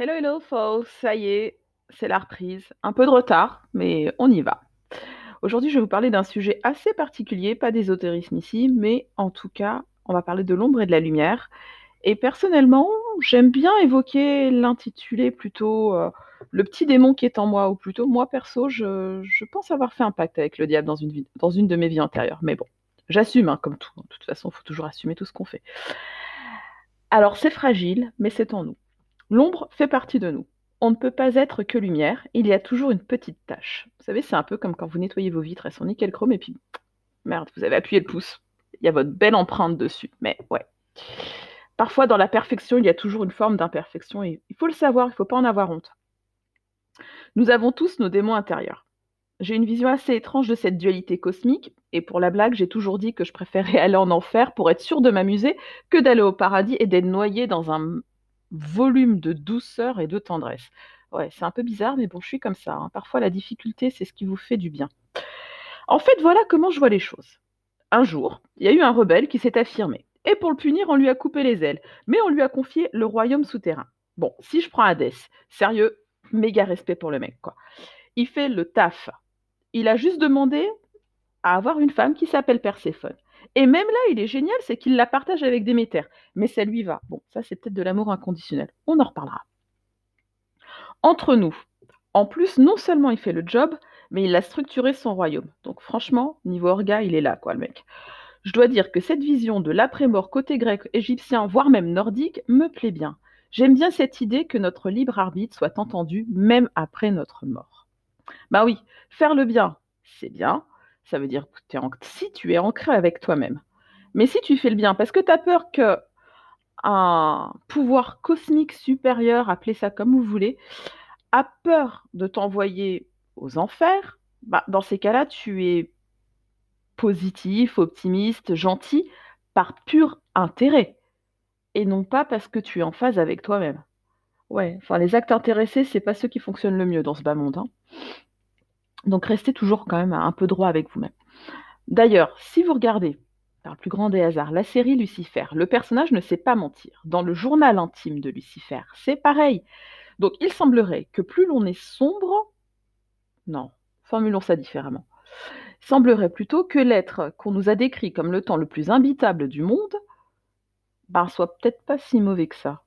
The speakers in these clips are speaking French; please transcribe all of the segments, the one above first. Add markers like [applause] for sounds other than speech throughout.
Hello, hello, folks, ça y est, c'est la reprise. Un peu de retard, mais on y va. Aujourd'hui, je vais vous parler d'un sujet assez particulier, pas d'ésotérisme ici, mais en tout cas, on va parler de l'ombre et de la lumière. Et personnellement, j'aime bien évoquer l'intitulé plutôt euh, le petit démon qui est en moi, ou plutôt moi perso, je, je pense avoir fait un pacte avec le diable dans une, dans une de mes vies antérieures. Mais bon, j'assume, hein, comme tout. De toute façon, il faut toujours assumer tout ce qu'on fait. Alors, c'est fragile, mais c'est en nous. L'ombre fait partie de nous. On ne peut pas être que lumière, il y a toujours une petite tache. Vous savez, c'est un peu comme quand vous nettoyez vos vitres, elles sont nickel chrome, et puis, merde, vous avez appuyé le pouce. Il y a votre belle empreinte dessus. Mais ouais. Parfois, dans la perfection, il y a toujours une forme d'imperfection, et il faut le savoir, il ne faut pas en avoir honte. Nous avons tous nos démons intérieurs. J'ai une vision assez étrange de cette dualité cosmique, et pour la blague, j'ai toujours dit que je préférais [laughs] aller en enfer pour être sûr de m'amuser que d'aller au paradis et d'être noyé dans un volume de douceur et de tendresse. Ouais, c'est un peu bizarre, mais bon, je suis comme ça. hein. Parfois, la difficulté, c'est ce qui vous fait du bien. En fait, voilà comment je vois les choses. Un jour, il y a eu un rebelle qui s'est affirmé. Et pour le punir, on lui a coupé les ailes. Mais on lui a confié le royaume souterrain. Bon, si je prends Hadès, sérieux, méga respect pour le mec, quoi. Il fait le taf. Il a juste demandé à avoir une femme qui s'appelle Perséphone. Et même là, il est génial, c'est qu'il la partage avec Déméter. Mais ça lui va. Bon, ça, c'est peut-être de l'amour inconditionnel. On en reparlera. Entre nous, en plus, non seulement il fait le job, mais il a structuré son royaume. Donc franchement, niveau orga, il est là, quoi, le mec. Je dois dire que cette vision de l'après-mort côté grec, égyptien, voire même nordique, me plaît bien. J'aime bien cette idée que notre libre arbitre soit entendu même après notre mort. Bah oui, faire le bien, c'est bien. Ça veut dire que si tu es ancré avec toi-même. Mais si tu fais le bien parce que tu as peur que un pouvoir cosmique supérieur, appelez ça comme vous voulez, a peur de t'envoyer aux enfers, bah, dans ces cas-là, tu es positif, optimiste, gentil, par pur intérêt, et non pas parce que tu es en phase avec toi-même. Ouais, enfin, les actes intéressés, c'est pas ceux qui fonctionnent le mieux dans ce bas monde. hein. Donc restez toujours quand même un peu droit avec vous-même. D'ailleurs, si vous regardez, par le plus grand des hasards, la série Lucifer, le personnage ne sait pas mentir. Dans le journal intime de Lucifer, c'est pareil. Donc il semblerait que plus l'on est sombre, non, formulons ça différemment. Il semblerait plutôt que l'être qu'on nous a décrit comme le temps le plus imbitable du monde, ben, soit peut-être pas si mauvais que ça.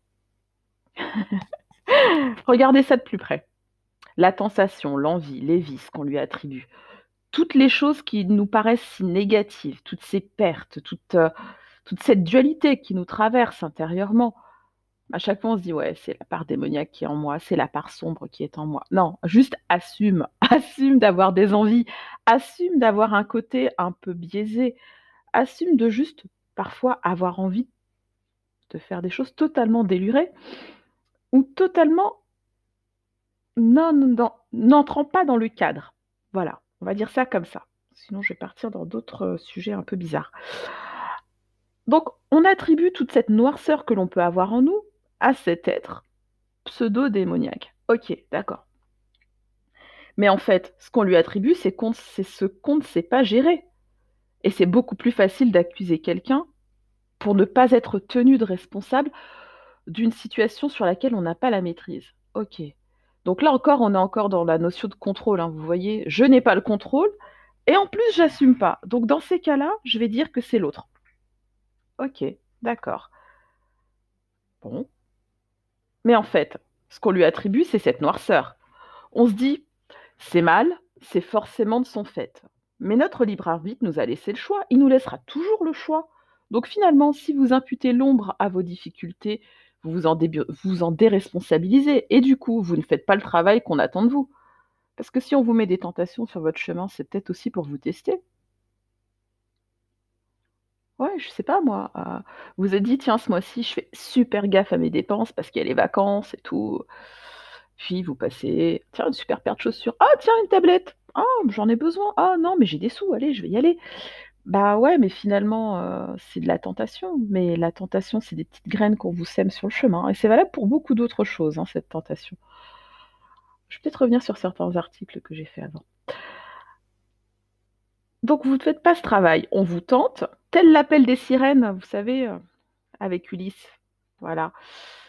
[laughs] Regardez ça de plus près. La tentation, l'envie, les vices qu'on lui attribue, toutes les choses qui nous paraissent si négatives, toutes ces pertes, toute, euh, toute cette dualité qui nous traverse intérieurement, à chaque fois on se dit ouais, c'est la part démoniaque qui est en moi, c'est la part sombre qui est en moi. Non, juste assume, [laughs] assume d'avoir des envies, assume d'avoir un côté un peu biaisé, assume de juste parfois avoir envie de faire des choses totalement délurées ou totalement n'entrant pas dans le cadre. Voilà, on va dire ça comme ça. Sinon, je vais partir dans d'autres euh, sujets un peu bizarres. Donc, on attribue toute cette noirceur que l'on peut avoir en nous à cet être pseudo-démoniaque. Ok, d'accord. Mais en fait, ce qu'on lui attribue, c'est ce qu'on ne sait pas gérer. Et c'est beaucoup plus facile d'accuser quelqu'un pour ne pas être tenu de responsable d'une situation sur laquelle on n'a pas la maîtrise. Ok. Donc là encore, on est encore dans la notion de contrôle. hein, vous voyez, je n'ai pas le contrôle et en plus, j'assume pas. Donc dans ces cas-là, je vais dire que c'est l'autre. Ok, d'accord. Bon. Mais en fait, ce qu'on lui attribue, c'est cette noirceur. On se dit, c'est mal, c'est forcément de son fait. Mais notre libre arbitre nous a laissé le choix. Il nous laissera toujours le choix. Donc finalement, si vous imputez l'ombre à vos difficultés, vous vous en, déresponsabilisez. Et du coup, vous ne faites pas le travail qu'on attend de vous. Parce que si on vous met des tentations sur votre chemin, c'est peut-être aussi pour vous tester. Ouais, je sais pas moi. euh, vous vous êtes dit, tiens, ce mois-ci, je fais super gaffe à mes dépenses parce qu'il y a les vacances et tout. Puis vous passez, tiens, une super paire de chaussures. Ah, tiens, une tablette. Ah, j'en ai besoin. Ah, non, mais j'ai des sous, allez, je vais y aller. Bah ouais, mais finalement, c'est de la tentation. Mais la tentation, c'est des petites graines qu'on vous sème sur le chemin. Et c'est valable pour beaucoup d'autres choses, hein, cette tentation. Je vais peut-être revenir sur certains articles que j'ai fait avant. Donc vous ne faites pas ce travail, on vous tente, tel l'appel des sirènes, vous savez, avec Ulysse. Voilà.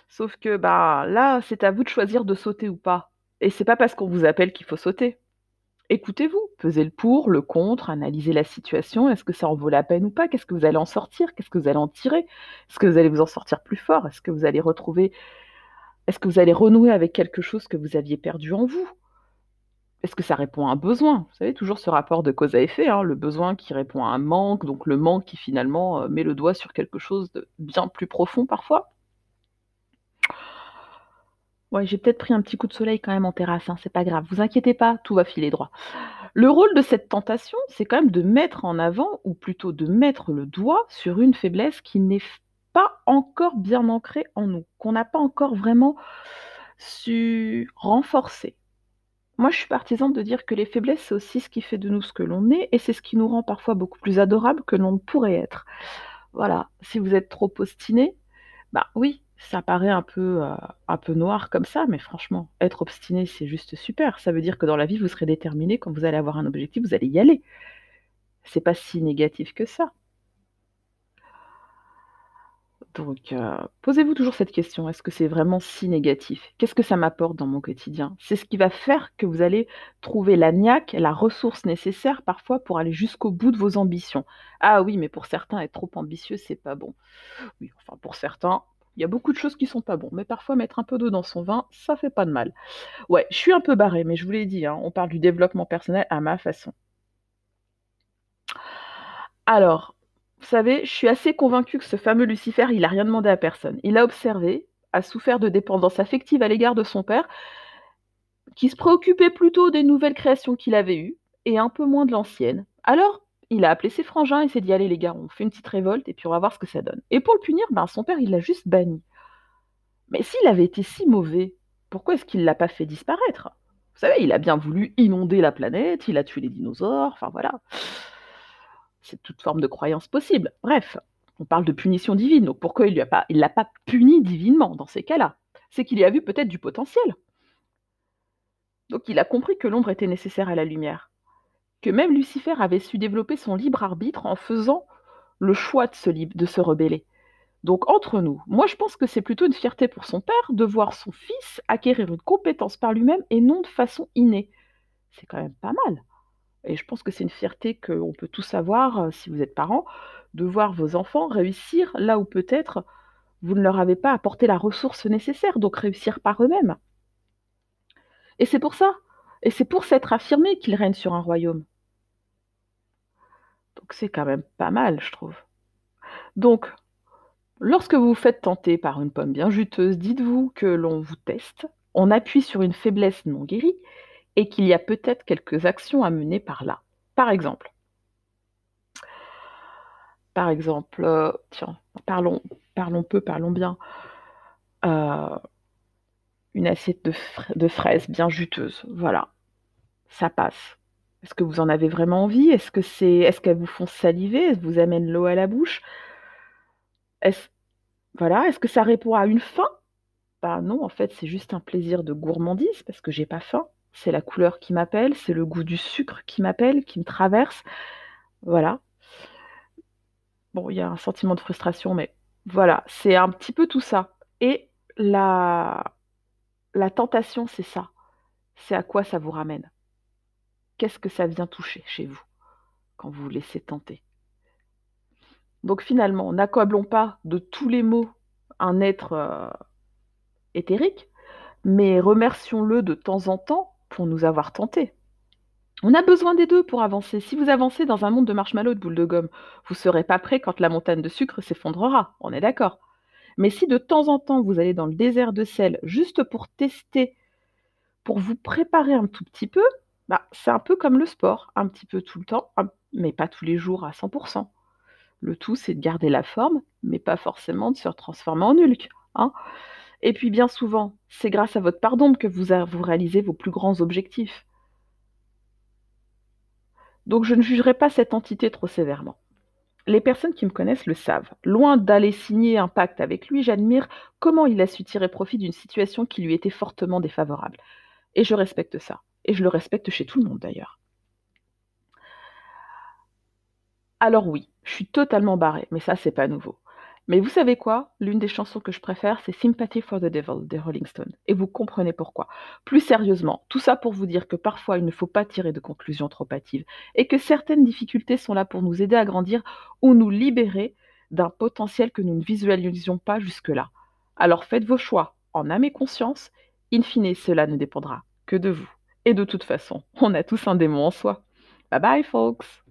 Sauf que, bah, là, c'est à vous de choisir de sauter ou pas. Et c'est pas parce qu'on vous appelle qu'il faut sauter. Écoutez-vous, pesez le pour, le contre, analysez la situation, est-ce que ça en vaut la peine ou pas? Qu'est-ce que vous allez en sortir? Qu'est-ce que vous allez en tirer? Est-ce que vous allez vous en sortir plus fort? Est-ce que vous allez retrouver est-ce que vous allez renouer avec quelque chose que vous aviez perdu en vous? Est-ce que ça répond à un besoin? Vous savez, toujours ce rapport de cause à effet, hein, le besoin qui répond à un manque, donc le manque qui finalement euh, met le doigt sur quelque chose de bien plus profond parfois. Ouais, j'ai peut-être pris un petit coup de soleil quand même en terrasse, hein, c'est pas grave. Vous inquiétez pas, tout va filer droit. Le rôle de cette tentation, c'est quand même de mettre en avant, ou plutôt de mettre le doigt sur une faiblesse qui n'est pas encore bien ancrée en nous, qu'on n'a pas encore vraiment su renforcer. Moi, je suis partisane de dire que les faiblesses, c'est aussi ce qui fait de nous ce que l'on est, et c'est ce qui nous rend parfois beaucoup plus adorables que l'on ne pourrait être. Voilà, si vous êtes trop obstiné, bah oui, ça paraît un peu, heu, un peu noir comme ça, mais franchement, être obstiné, c'est juste super. Ça veut dire que dans la vie, vous serez déterminé, quand vous allez avoir un objectif, vous allez y aller. C'est pas si négatif que ça. Donc, heu, posez-vous toujours cette question: «Est-ce que c'est vraiment si négatif? Qu'est-ce que ça m'apporte dans mon quotidien?» c'est ce qui va faire que vous allez trouver la niaque, la ressource nécessaire parfois pour aller jusqu'au bout de vos ambitions. Ah oui, mais pour certains, être trop ambitieux, c'est pas bon. Oui, enfin pour certains, il y a beaucoup de choses qui sont pas bon, mais parfois mettre un peu d'eau dans son vin, ça fait pas de mal. Ouais, je suis un peu barrée, mais je vous l'ai dit, hein, on parle du développement personnel à ma façon. Alors, vous savez, je suis assez convaincue que ce fameux Lucifer, il a rien demandé à personne. Il a observé, a souffert de dépendance affective à l'égard de son père, qui se préoccupait plutôt des nouvelles créations qu'il avait eues, et un peu moins de l'ancienne. Alors, il a appelé ses frangins et s'est dit allez les gars, on fait une petite révolte et puis on va voir ce que ça donne. Et pour le punir, ben, son père, il l'a juste banni. Mais s'il avait été si mauvais, pourquoi est-ce qu'il l'a pas fait disparaître? Vous savez, il a bien voulu inonder la planète, il a tué les dinosaures, enfin voilà. C'est toute forme de croyance possible. Bref, on parle de punition divine, donc pourquoi il ne pas, l'a pas puni divinement dans ces cas-là? C'est qu'il y a vu peut-être du potentiel. Donc il a compris que l'ombre était nécessaire à la lumière que même Lucifer avait su développer son libre arbitre en faisant le choix de se, rebeller. Donc entre nous, moi je pense que c'est plutôt une fierté pour son père de voir son fils acquérir une compétence par lui-même et non de façon innée. C'est quand même pas mal. Et je pense que c'est une fierté qu'on peut tous avoir, euh, si vous êtes parents, de voir vos enfants réussir là où peut-être vous ne leur avez pas apporté la ressource nécessaire, donc réussir par eux-mêmes. Et c'est pour ça, et c'est pour s'être affirmé qu'ils règnent sur un royaume. Donc c'est quand même pas mal, je trouve. Donc, lorsque vous vous faites tenter par une pomme bien juteuse, dites-vous que l'on vous teste, on appuie sur une faiblesse non guérie et qu'il y a peut-être quelques actions à mener par là. Par exemple, par exemple, euh, tiens, parlons, parlons peu, parlons bien. Euh, une assiette de, de fraises bien juteuse, voilà, ça passe. Est-ce que vous en avez vraiment envie? Est-ce que c'est est-ce qu'elles vous font saliver? Elles vous amènent l'eau à la bouche? Est-ce voilà, est-ce que ça répond à une faim? Bah non, en fait, c'est juste un plaisir de gourmandise parce que j'ai pas faim. C'est la couleur qui m'appelle, c'est le goût du sucre qui m'appelle, qui me traverse. Voilà. Bon, il y a un sentiment de frustration, mais voilà, c'est un petit peu tout ça. Et la la tentation, c'est ça. C'est à quoi ça vous ramène qu'est-ce que ça vient toucher chez vous quand vous vous laissez tenter? Donc finalement, n'accablons pas de tous les mots un être euh, éthérique, mais remercions-le de temps en temps pour nous avoir tentés. On a besoin des deux pour avancer. Si vous avancez dans un monde de marshmallows de boules de gomme, vous ne serez pas prêt quand la montagne de sucre s'effondrera, on est d'accord. Mais si de temps en temps vous allez dans le désert de sel juste pour tester, pour vous préparer un tout petit peu, bah, c'est un peu comme le sport, un petit peu tout le temps, mais pas tous les jours à 100% Le tout, c'est de garder la forme, mais pas forcément de se transformer en Hulk, hein. Et puis bien souvent, c'est grâce à votre pardon que vous vous réalisez vos plus grands objectifs. Donc je ne jugerai pas cette entité trop sévèrement. Les personnes qui me connaissent le savent. Loin d'aller signer un pacte avec lui, j'admire comment il a su tirer profit d'une situation qui lui était fortement défavorable. Et je respecte ça. Et je le respecte chez tout le monde d'ailleurs. Alors oui, je suis totalement barrée, mais ça c'est pas nouveau. Mais vous savez quoi? L'une des chansons que je préfère, c'est Sympathy for the Devil des Rolling Stones et vous comprenez pourquoi. Plus sérieusement, tout ça pour vous dire que parfois il ne faut pas tirer de conclusions trop hâtives et que certaines difficultés sont là pour nous aider à grandir ou nous libérer d'un potentiel que nous ne visualisions pas jusque-là. Alors faites vos choix en âme et conscience, in fine cela ne dépendra que de vous. Et de toute façon, on a tous un démon en soi. Bye bye folks!